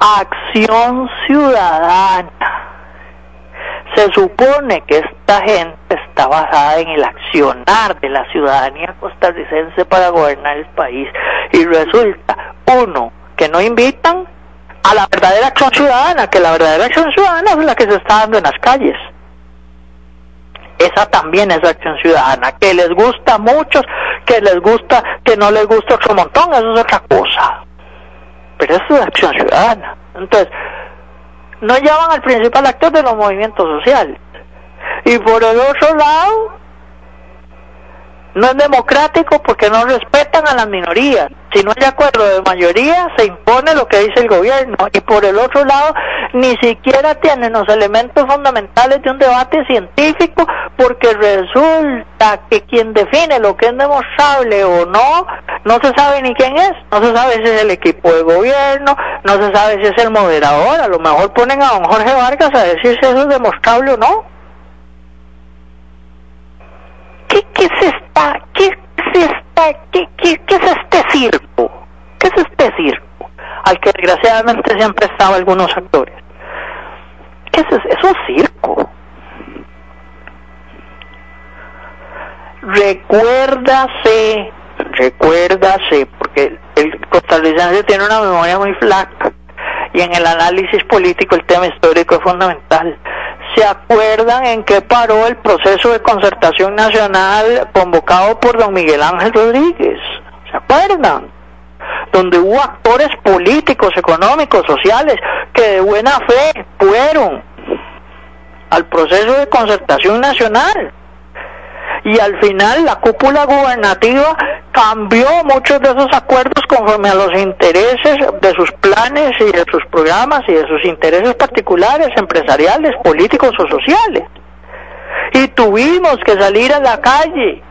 Acción Ciudadana se supone que esta gente está basada en el accionar de la ciudadanía costarricense para gobernar el país. Y resulta, uno, que no invitan a la verdadera acción ciudadana, que la verdadera acción ciudadana es la que se está dando en las calles. Esa también es acción ciudadana, que les gusta a muchos, que les gusta, que no les gusta otro montón, eso es otra cosa. Pero eso es acción ciudadana. Entonces, no llaman al principal actor de los movimientos sociales. Y por el otro lado, no es democrático porque no respetan a las minorías. Si no hay acuerdo de mayoría, se impone lo que dice el gobierno. Y por el otro lado, ni siquiera tienen los elementos fundamentales de un debate científico porque resulta que quien define lo que es demostrable o no, no se sabe ni quién es. No se sabe si es el equipo de gobierno, no se sabe si es el moderador. A lo mejor ponen a don Jorge Vargas a decir si eso es demostrable o no. ¿Qué, qué es ¿Qué es esta? ¿Qué, qué, qué es este circo? ¿Qué es este circo? Al que desgraciadamente se han prestado algunos actores. ¿Qué es? Es un circo. Recuérdase, recuérdase, porque el costarricense tiene una memoria muy flaca y en el análisis político el tema histórico es fundamental. ¿Se acuerdan en qué paró el proceso de concertación nacional convocado por don Miguel Ángel Rodríguez? ¿Se acuerdan? Donde hubo actores políticos, económicos, sociales, que de buena fe fueron al proceso de concertación nacional y al final la cúpula gubernativa cambió muchos de esos acuerdos conforme a los intereses de sus planes y de sus programas y de sus intereses particulares, empresariales, políticos o sociales. Y tuvimos que salir a la calle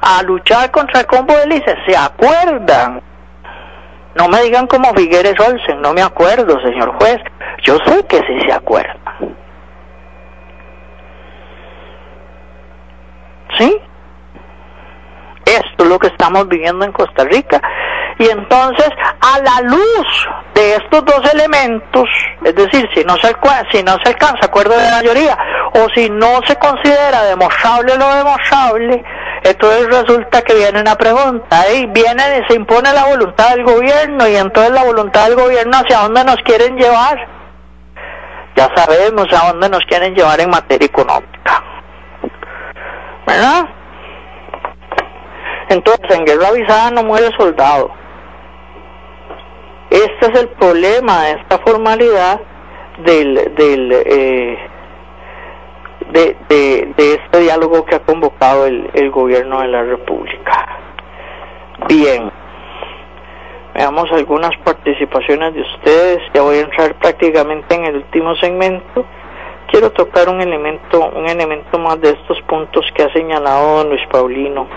a luchar contra el combo de lice. ¿Se acuerdan? No me digan como Figueres Olsen, no me acuerdo, señor juez. Yo sé que sí se acuerdan. ¿Sí? Esto es lo que estamos viviendo en Costa Rica. Y entonces, a la luz de estos dos elementos, es decir, si no se, si no se alcanza acuerdo de mayoría o si no se considera demostrable lo demostrable, Entonces resulta que viene una pregunta, y viene, se impone la voluntad del gobierno y entonces la voluntad del gobierno hacia dónde nos quieren llevar. Ya sabemos a dónde nos quieren llevar en materia económica. ¿Verdad? Entonces, en guerra avisada no muere soldado. Este es el problema de esta formalidad del, del eh, de, de, de, este diálogo que ha convocado el, el gobierno de la República. Bien, veamos algunas participaciones de ustedes. Ya voy a entrar prácticamente en el último segmento. Quiero tocar un elemento, un elemento más de estos puntos que ha señalado don Luis Paulino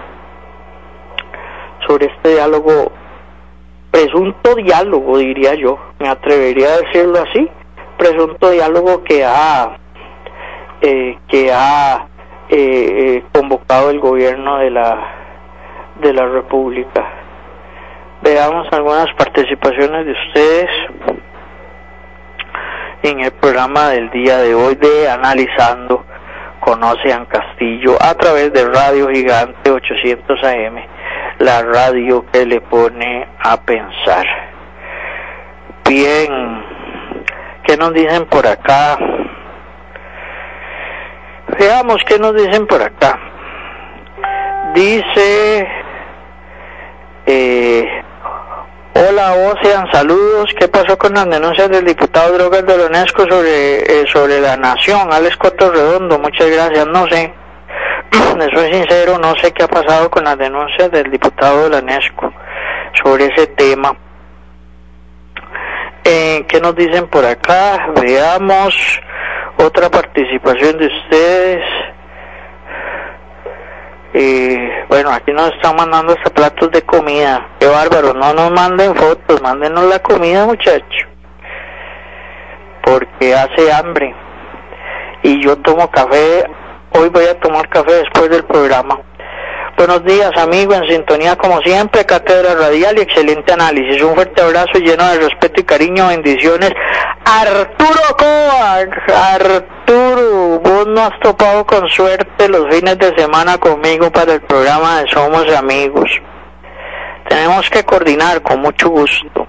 sobre este diálogo, presunto diálogo, diría yo, me atrevería a decirlo así, presunto diálogo que ha eh, que ha eh, eh, convocado el gobierno de la de la República. Veamos algunas participaciones de ustedes en el programa del día de hoy de Analizando con Ocean Castillo a través de Radio Gigante 800 AM, la radio que le pone a pensar. Bien, ¿qué nos dicen por acá? Veamos qué nos dicen por acá. Dice, eh, hola Ocean, saludos. ¿Qué pasó con las denuncias del diputado Drogas de Lonesco sobre, eh, sobre la nación? Alex Coto Redondo, muchas gracias. No sé, le soy sincero, no sé qué ha pasado con las denuncias del diputado de la UNESCO sobre ese tema. Eh, ¿Qué nos dicen por acá? Veamos otra participación de ustedes. Eh, bueno, aquí nos están mandando hasta platos de comida. Qué bárbaro, no nos manden fotos, mándenos la comida, muchachos. Porque hace hambre. Y yo tomo café, hoy voy a tomar café después del programa. Buenos días, amigo, en sintonía como siempre, Cátedra Radial y excelente análisis. Un fuerte abrazo lleno de respeto y cariño, bendiciones. Arturo Kovac, Arturo, vos no has topado con suerte los fines de semana conmigo para el programa de Somos Amigos. Tenemos que coordinar con mucho gusto.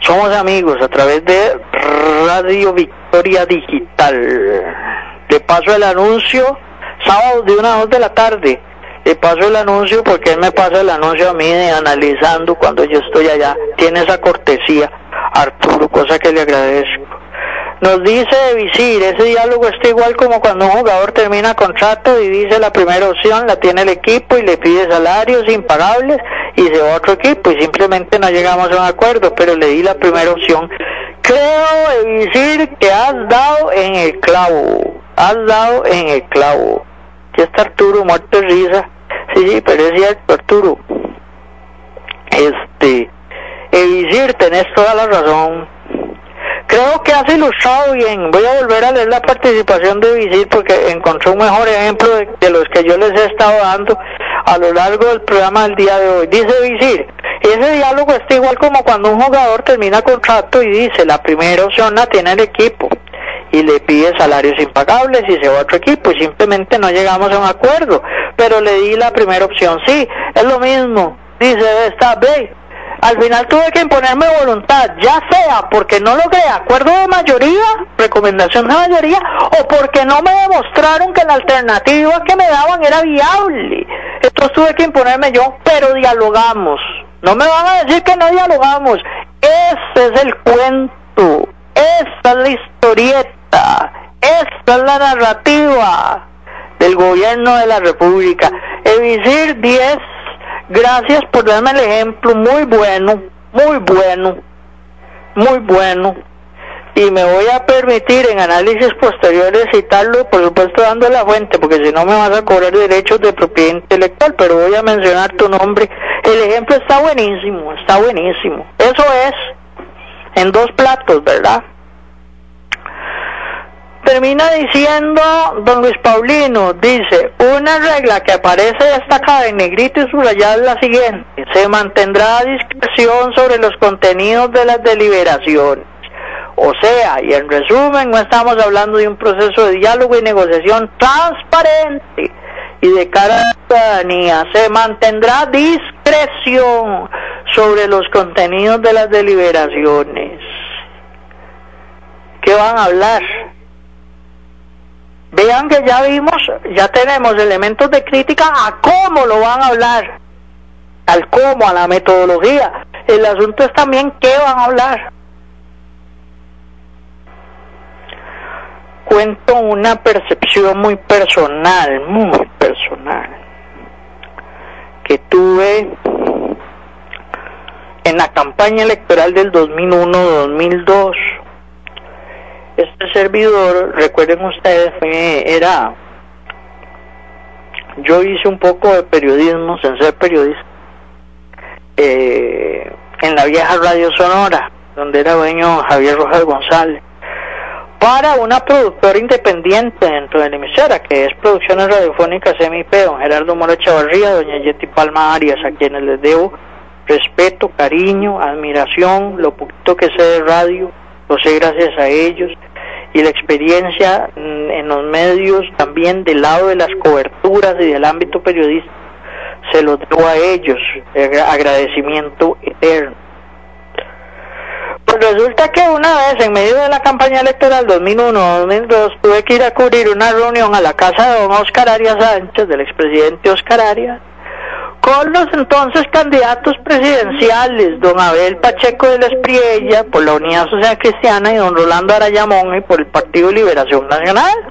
Somos amigos a través de Radio Victoria Digital. De paso el anuncio sábado de una a dos de la tarde. Le paso el anuncio porque él me pasa el anuncio a mí de analizando cuando yo estoy allá. Tiene esa cortesía, Arturo, cosa que le agradezco. Nos dice Visir, ese diálogo está igual como cuando un jugador termina contrato y dice la primera opción la tiene el equipo y le pide salarios impagables y se va a otro equipo y simplemente no llegamos a un acuerdo, pero le di la primera opción. Creo, Visir, que has dado en el clavo, has dado en el clavo. Está Arturo muerto de risa. Sí, sí, pero es cierto, Arturo. Este, Evisir, tenés toda la razón. Creo que has ilustrado bien. Voy a volver a leer la participación de Visir porque encontré un mejor ejemplo de, de, los que yo les he estado dando a lo largo del programa del día de hoy. Dice Visir, ese diálogo está igual como cuando un jugador termina contrato y dice la primera opción la tiene el equipo y le pide salarios impagables y se va a otro equipo y simplemente no llegamos a un acuerdo. Pero le di la primera opción, sí, es lo mismo. Dice, está, ve, al final tuve que imponerme voluntad, ya sea porque no logré acuerdo de mayoría, recomendación de mayoría, o porque no me demostraron que la alternativa que me daban era viable. Entonces tuve que imponerme yo, pero dialogamos. No me van a decir que no dialogamos. Ese es el cuento. Esta es la historieta, esta es la narrativa del gobierno de la República. Evisir 10, gracias por darme el ejemplo, muy bueno, muy bueno, muy bueno. Y me voy a permitir en análisis posteriores citarlo, por supuesto dando la fuente, porque si no me vas a cobrar derechos de propiedad intelectual, pero voy a mencionar tu nombre. El ejemplo está buenísimo, está buenísimo. Eso es en dos platos, ¿verdad? Termina diciendo don Luis Paulino, dice, una regla que aparece destacada en negrito y subrayada es la siguiente, se mantendrá discreción sobre los contenidos de las deliberaciones. O sea, y en resumen, no estamos hablando de un proceso de diálogo y negociación transparente, y de cara a la ciudadanía se mantendrá discreción sobre los contenidos de las deliberaciones. ¿Qué van a hablar? Vean que ya vimos, ya tenemos elementos de crítica a cómo lo van a hablar, al cómo, a la metodología. El asunto es también qué van a hablar. Cuento una percepción muy personal, muy personal, que tuve en la campaña electoral del 2001-2002 este servidor, recuerden ustedes, era, yo hice un poco de periodismo, sin ser periodista, eh, en la vieja Radio Sonora, donde era dueño Javier Rojas González, para una productora independiente dentro de la emisora, que es Producciones Radiofónicas MIP, don Gerardo Mora Chavarría, doña Yeti Palma Arias, a quienes les debo respeto, cariño, admiración, lo poquito que sé de radio, lo sé gracias a ellos y la experiencia mm, en los medios también del lado de las coberturas y del ámbito periodístico se lo debo a ellos, agradecimiento eterno. Pues resulta que una vez en medio de la campaña electoral 2001-2002 tuve que ir a cubrir una reunión a la casa de don Oscar Arias Sánchez, del expresidente Oscar Arias, con los entonces candidatos presidenciales, don Abel Pacheco de la Espriella por la Unidad Social Cristiana y don Rolando Arayamón y por el Partido Liberación Nacional.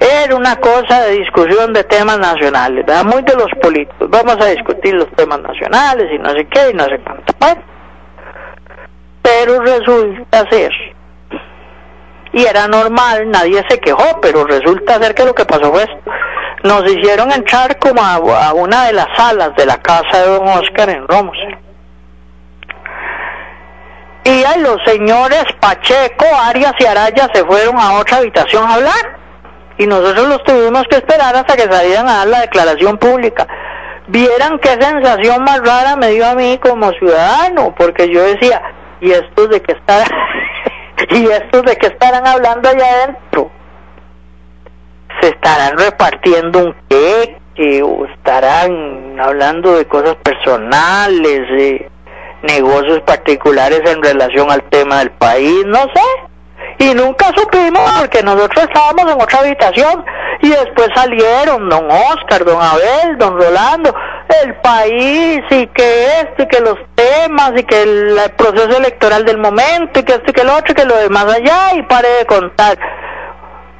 Era una cosa de discusión de temas nacionales, ¿verdad? muy de los políticos. Vamos a discutir los temas nacionales y no sé qué y no sé cuánto. Pero resulta ser, y era normal, nadie se quejó, pero resulta ser que lo que pasó fue esto nos hicieron entrar como a, una de las salas de la casa de don Oscar en Romos. Y ahí los señores Pacheco, Arias y Araya se fueron a otra habitación a hablar. Y nosotros los tuvimos que esperar hasta que salieran a dar la declaración pública. Vieran qué sensación más rara me dio a mí como ciudadano, porque yo decía, ¿y estos de qué estarán, y estos de qué estarán hablando allá adentro? se estarán repartiendo un queque o estarán hablando de cosas personales, de negocios particulares en relación al tema del país, no sé. Y nunca supimos porque nosotros estábamos en otra habitación y después salieron don Oscar, don Abel, don Rolando, el país y que esto y que los temas y que el, proceso electoral del momento y que esto y que lo otro y que lo demás allá y pare de contar.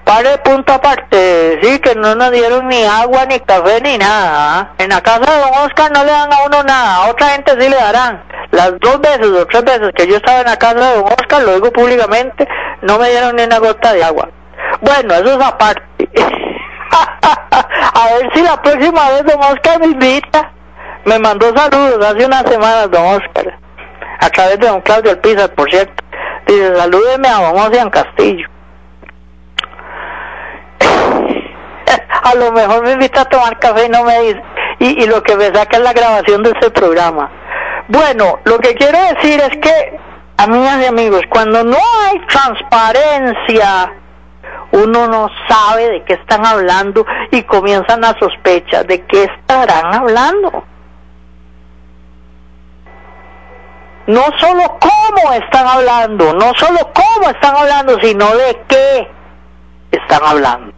Pare punto aparte, sí, que no nos dieron ni agua, ni café, ni nada. ¿ah? En la casa de don Oscar no le dan a uno nada, a otra gente sí le darán. Las dos veces o tres veces que yo estaba en la casa de don Oscar, lo digo públicamente, no me dieron ni una gota de agua. Bueno, eso es aparte. a ver si la próxima vez don Oscar me invita. Me mandó saludos hace unas semanas don Oscar, a través de don Claudio Alpizar, por cierto. Dice, salúdeme a don Ocean Castillo. a lo mejor me invita a tomar café y no me dice, y, lo que me saca es la grabación de ese programa. Bueno, lo que quiero decir es que, amigas y amigos, cuando no hay transparencia, uno no sabe de qué están hablando y comienzan a sospechar de qué estarán hablando. No solo cómo están hablando, no solo cómo están hablando, sino de qué están hablando.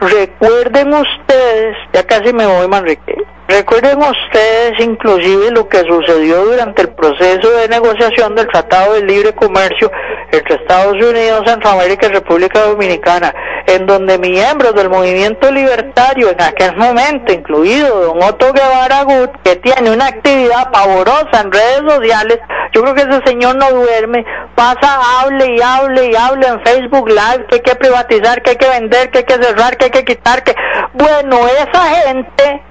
Recuerden ustedes, ya casi me voy Manrique, recuerden ustedes inclusive lo que sucedió durante el proceso de negociación del Tratado de Libre Comercio entre Estados Unidos, Centroamérica y República Dominicana, en donde miembros del movimiento libertario en aquel momento, incluido don Otto Guevara Gut, que tiene una actividad pavorosa en redes sociales, yo creo que ese señor no duerme, pasa, hable y hable y hable en Facebook Live, que hay que privatizar, que hay que vender, que hay que cerrar, que hay que quitar, que... Bueno, esa gente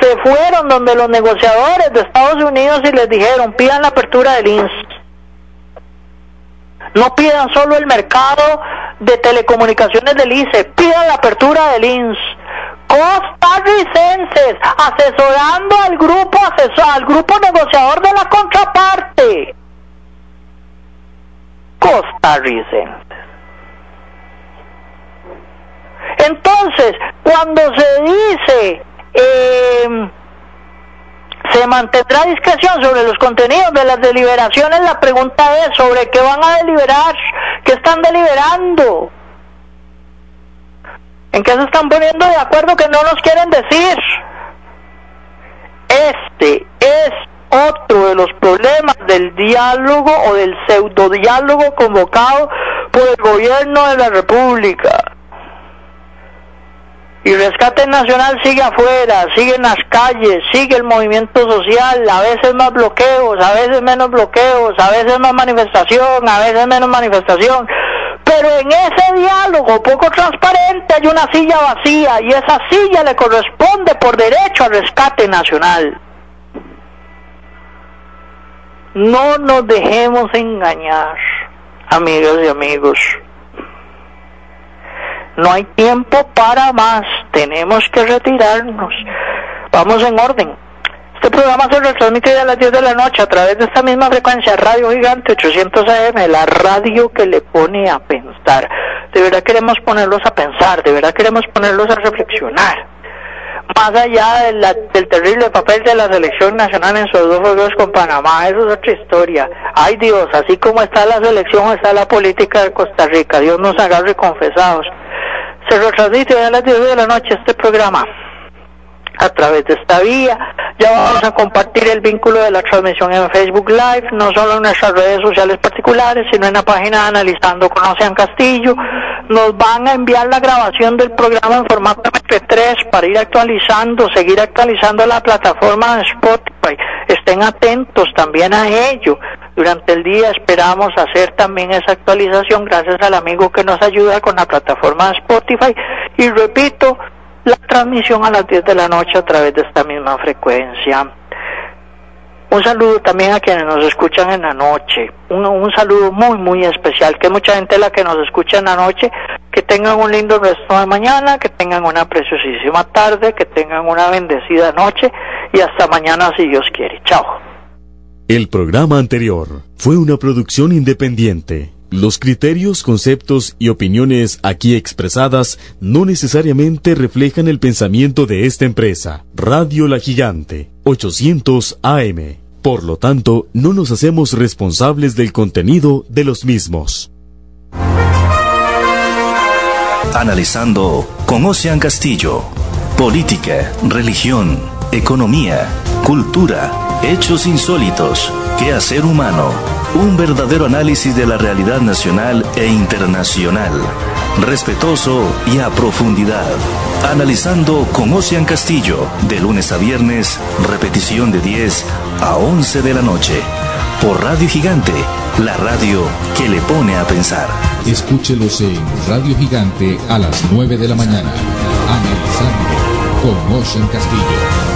se fueron donde los negociadores de Estados Unidos y les dijeron, pidan la apertura del INS no pidan solo el mercado de telecomunicaciones del ICE, pidan la apertura del INS. Costarricenses, asesorando al grupo asesor, al grupo negociador de la contraparte. Costarricenses. Entonces, cuando se dice eh, se mantendrá discreción sobre los contenidos de las deliberaciones, la pregunta es sobre qué van a deliberar, qué están deliberando, en qué se están poniendo de acuerdo que no nos quieren decir. Este es otro de los problemas del diálogo o del pseudo diálogo convocado por el gobierno de la República. Y Rescate Nacional sigue afuera, sigue en las calles, sigue el movimiento social, a veces más bloqueos, a veces menos bloqueos, a veces más manifestación, a veces menos manifestación. Pero en ese diálogo poco transparente hay una silla vacía y esa silla le corresponde por derecho al Rescate Nacional. No nos dejemos engañar, amigas y amigos. No hay tiempo para más, tenemos que retirarnos. Vamos en orden. Este programa se retransmite a las 10 de la noche a través de esta misma frecuencia, Radio Gigante 800 AM, la radio que le pone a pensar. De verdad queremos ponerlos a pensar, de verdad queremos ponerlos a reflexionar. Más allá del terrible papel de la selección nacional en sus dos juegos con Panamá, eso es otra historia. Ay Dios, así como está la selección, está la política de Costa Rica. Dios nos agarre confesados. Se retransmite a las 10 de la noche este programa a través de esta vía. Ya vamos a compartir el vínculo de la transmisión en Facebook Live, no solo en nuestras redes sociales particulares, sino en la página Analizando con Ocean Castillo. Nos van a enviar la grabación del programa en formato MP3 para ir actualizando, seguir actualizando la plataforma de Spotify. Estén atentos también a ello. Durante el día esperamos hacer también esa actualización gracias al amigo que nos ayuda con la plataforma Spotify. Y repito, la transmisión a las 10 de la noche a través de esta misma frecuencia. Un saludo también a quienes nos escuchan en la noche. Un, un, saludo muy, muy especial, que mucha gente la que nos escucha en la noche. Que tengan un lindo resto de mañana, que tengan una preciosísima tarde, que tengan una bendecida noche y hasta mañana si Dios quiere. Chao. El programa anterior fue una producción independiente. Los criterios, conceptos y opiniones aquí expresadas no necesariamente reflejan el pensamiento de esta empresa. Radio La Gigante, 800 AM. Por lo tanto, no nos hacemos responsables del contenido de los mismos. Analizando con Ocean Castillo. Política, religión, economía, cultura, hechos insólitos, quehacer humano un verdadero análisis de la realidad nacional e internacional. Respetuoso y a profundidad. Analizando con Ocean Castillo, de lunes a viernes, repetición de 10 a 11 de la noche. Por Radio Gigante, la radio que le pone a pensar. Escúchelos en Radio Gigante a las 9 de la mañana. Analizando con Ocean Castillo.